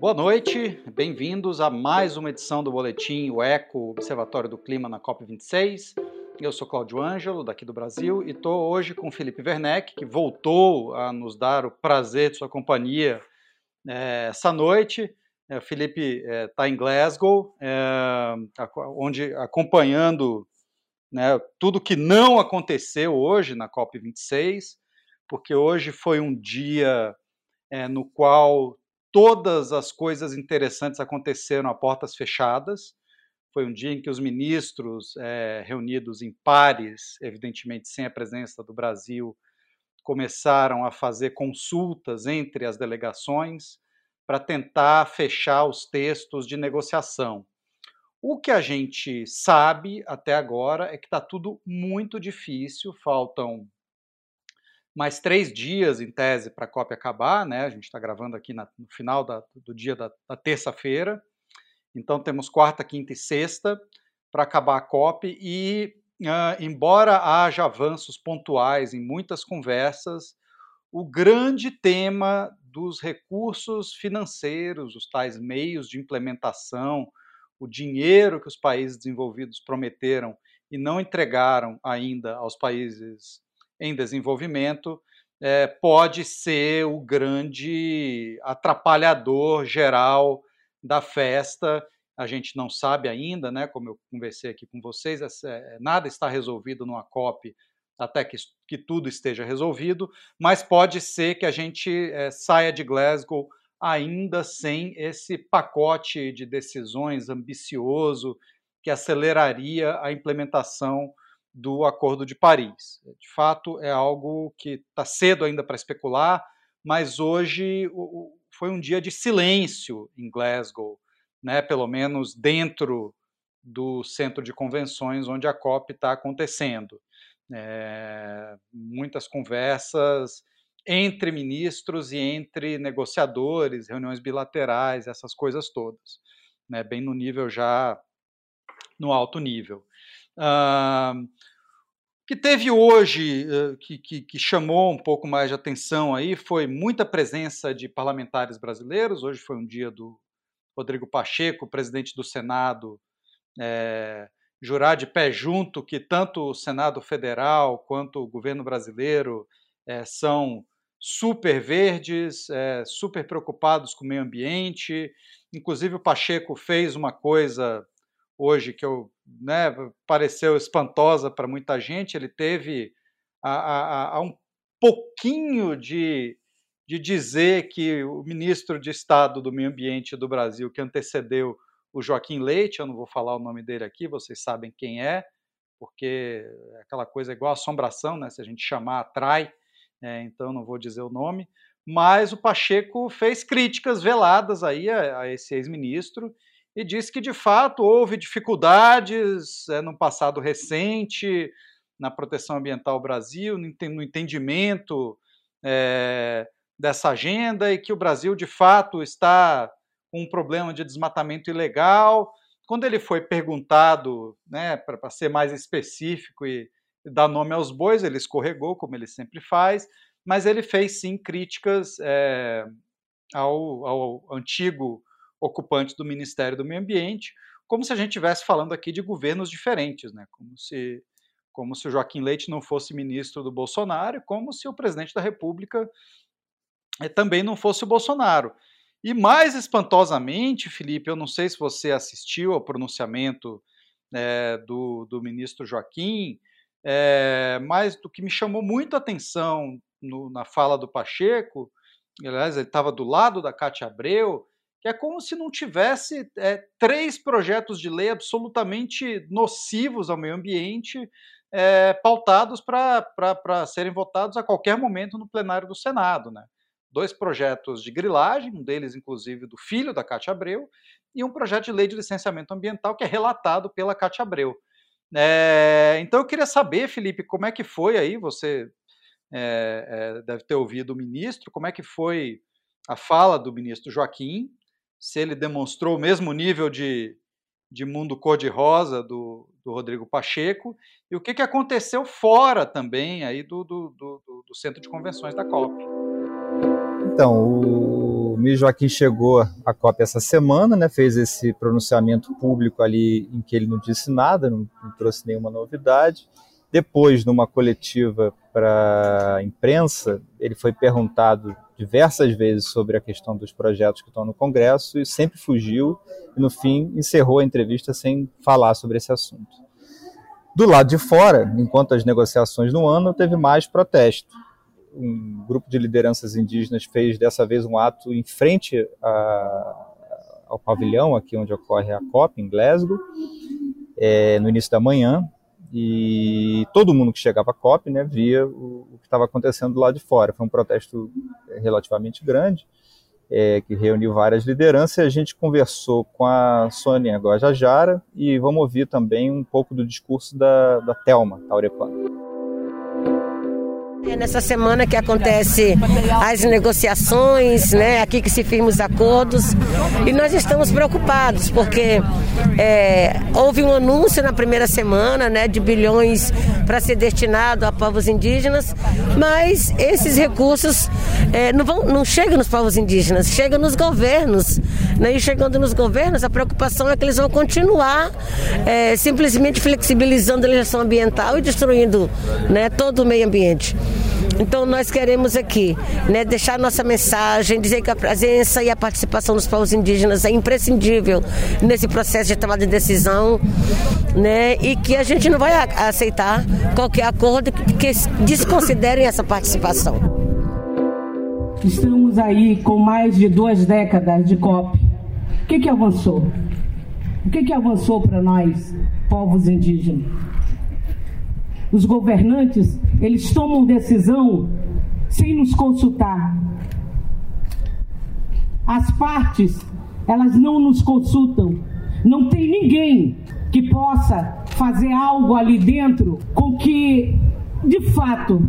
Boa noite, bem-vindos a mais uma edição do Boletim O Eco Observatório do Clima na COP26. Eu sou Cláudio Ângelo, daqui do Brasil, e estou hoje com Felipe Werneck, que voltou a nos dar o prazer de sua companhia é, essa noite. É, o Felipe está é, em Glasgow, é, onde acompanhando né, tudo que não aconteceu hoje na COP26, porque hoje foi um dia é, no qual todas as coisas interessantes aconteceram a portas fechadas. Foi um dia em que os ministros, é, reunidos em pares, evidentemente sem a presença do Brasil, começaram a fazer consultas entre as delegações para tentar fechar os textos de negociação. O que a gente sabe até agora é que está tudo muito difícil, faltam mais três dias, em tese, para a COP acabar, né? A gente está gravando aqui na, no final da, do dia da, da terça-feira. Então temos quarta, quinta e sexta para acabar a COP e, uh, embora haja avanços pontuais em muitas conversas, o grande tema dos recursos financeiros, os tais meios de implementação, o dinheiro que os países desenvolvidos prometeram e não entregaram ainda aos países em desenvolvimento é, pode ser o grande atrapalhador geral da festa. A gente não sabe ainda, né? Como eu conversei aqui com vocês, é, nada está resolvido numa COP até que, que tudo esteja resolvido, mas pode ser que a gente é, saia de Glasgow ainda sem esse pacote de decisões ambicioso que aceleraria a implementação do Acordo de Paris. De fato, é algo que está cedo ainda para especular, mas hoje foi um dia de silêncio em Glasgow, né, pelo menos dentro do centro de convenções onde a COP está acontecendo. É, muitas conversas entre ministros e entre negociadores, reuniões bilaterais, essas coisas todas, né, bem no nível já no alto nível. Uh, que teve hoje, uh, que, que, que, chamou um pouco mais de atenção aí, foi muita presença de parlamentares brasileiros. Hoje foi um dia do Rodrigo Pacheco, presidente do Senado, é, jurar de pé junto que tanto o Senado Federal quanto o governo brasileiro é, são super verdes, é, super preocupados com o meio ambiente. Inclusive, o Pacheco fez uma coisa hoje que eu, né, pareceu espantosa para muita gente, ele teve a, a, a um pouquinho de, de dizer que o ministro de Estado do Meio Ambiente do Brasil, que antecedeu o Joaquim Leite, eu não vou falar o nome dele aqui, vocês sabem quem é, porque é aquela coisa igual assombração, né? Se a gente chamar, atrai, é, então não vou dizer o nome. Mas o Pacheco fez críticas veladas aí a, a esse ex-ministro e disse que de fato houve dificuldades é, no passado recente na proteção ambiental Brasil, no entendimento é, dessa agenda e que o Brasil de fato está com um problema de desmatamento ilegal. Quando ele foi perguntado, né, para ser mais específico e, e dar nome aos bois, ele escorregou, como ele sempre faz, mas ele fez sim críticas é, ao, ao antigo ocupante do Ministério do Meio Ambiente, como se a gente estivesse falando aqui de governos diferentes, né? como, se, como se o Joaquim Leite não fosse ministro do Bolsonaro, como se o presidente da República eh, também não fosse o Bolsonaro. E mais espantosamente, Felipe, eu não sei se você assistiu ao pronunciamento é, do, do ministro Joaquim, é, mas do que me chamou muito a atenção no, na fala do Pacheco, aliás, ele estava do lado da Cátia Abreu, que é como se não tivesse é, três projetos de lei absolutamente nocivos ao meio ambiente, é, pautados para serem votados a qualquer momento no plenário do Senado. Né? Dois projetos de grilagem, um deles, inclusive, do filho da Cátia Abreu, e um projeto de lei de licenciamento ambiental que é relatado pela Cátia Abreu. É, então eu queria saber, Felipe, como é que foi aí, você deve ter ouvido o ministro, como é que foi a fala do ministro Joaquim, se ele demonstrou o mesmo nível de, de mundo cor-de-rosa do, do Rodrigo Pacheco, e o que, que aconteceu fora também aí do, do, do, do centro de convenções da COP. Então, o Mir Joaquim chegou à COP essa semana, né, fez esse pronunciamento público ali em que ele não disse nada, não, não trouxe nenhuma novidade. Depois, numa coletiva para a imprensa, ele foi perguntado diversas vezes sobre a questão dos projetos que estão no Congresso e sempre fugiu e, no fim, encerrou a entrevista sem falar sobre esse assunto. Do lado de fora, enquanto as negociações no ano, teve mais protesto um grupo de lideranças indígenas fez dessa vez um ato em frente a, ao pavilhão, aqui onde ocorre a COP, em Glasgow, é, no início da manhã, e todo mundo que chegava à COP né, via o, o que estava acontecendo do lado de fora. Foi um protesto relativamente grande, é, que reuniu várias lideranças, e a gente conversou com a Sônia Guajajara, e vamos ouvir também um pouco do discurso da, da Thelma Taurepano. É nessa semana que acontece as negociações, né? Aqui que se firmam os acordos e nós estamos preocupados porque é, houve um anúncio na primeira semana, né, de bilhões para ser destinado a povos indígenas, mas esses recursos é, não, vão, não chegam nos povos indígenas, chegam nos governos, né? E chegando nos governos, a preocupação é que eles vão continuar é, simplesmente flexibilizando a legislação ambiental e destruindo, né, todo o meio ambiente. Então nós queremos aqui né, deixar nossa mensagem, dizer que a presença e a participação dos povos indígenas é imprescindível nesse processo de tomada de decisão, né, e que a gente não vai aceitar qualquer acordo que desconsiderem essa participação. Estamos aí com mais de duas décadas de COP. O que, que avançou? O que, que avançou para nós, povos indígenas? Os governantes, eles tomam decisão sem nos consultar. As partes, elas não nos consultam. Não tem ninguém que possa fazer algo ali dentro com que, de fato,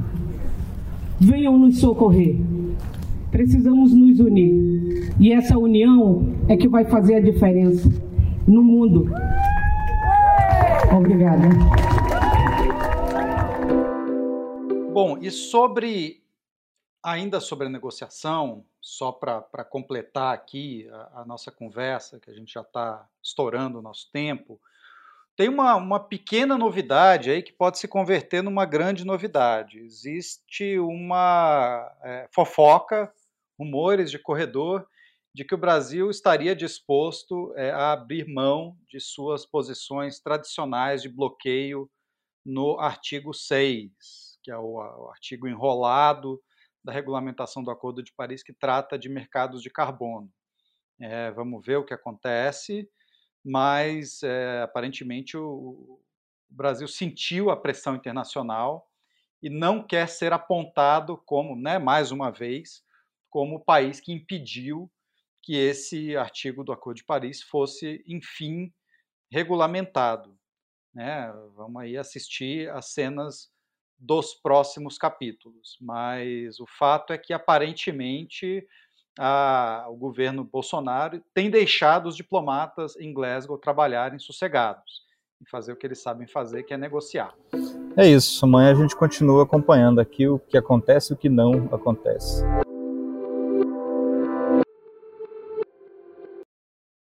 venham nos socorrer. Precisamos nos unir. E essa união é que vai fazer a diferença no mundo. Obrigada. Bom, e sobre ainda sobre a negociação, só para completar aqui a, a, nossa conversa, que a gente já está estourando o nosso tempo, tem uma, uma pequena novidade aí que pode se converter numa grande novidade. Existe uma é, fofoca, rumores de corredor, de que o Brasil estaria disposto é, a abrir mão de suas posições tradicionais de bloqueio no artigo 6 que é o, artigo enrolado da regulamentação do Acordo de Paris, que trata de mercados de carbono. É, vamos ver o que acontece, mas é, aparentemente o, o, Brasil sentiu a pressão internacional e não quer ser apontado como, né, mais uma vez, como o país que impediu que esse artigo do Acordo de Paris fosse, enfim, regulamentado. Né? Vamos aí assistir às cenas dos próximos capítulos. Mas o fato é que, aparentemente, a, o governo Bolsonaro tem deixado os diplomatas em Glasgow trabalharem sossegados e fazer o que eles sabem fazer, que é negociar. É isso. Amanhã a gente continua acompanhando aqui o que acontece e o que não acontece.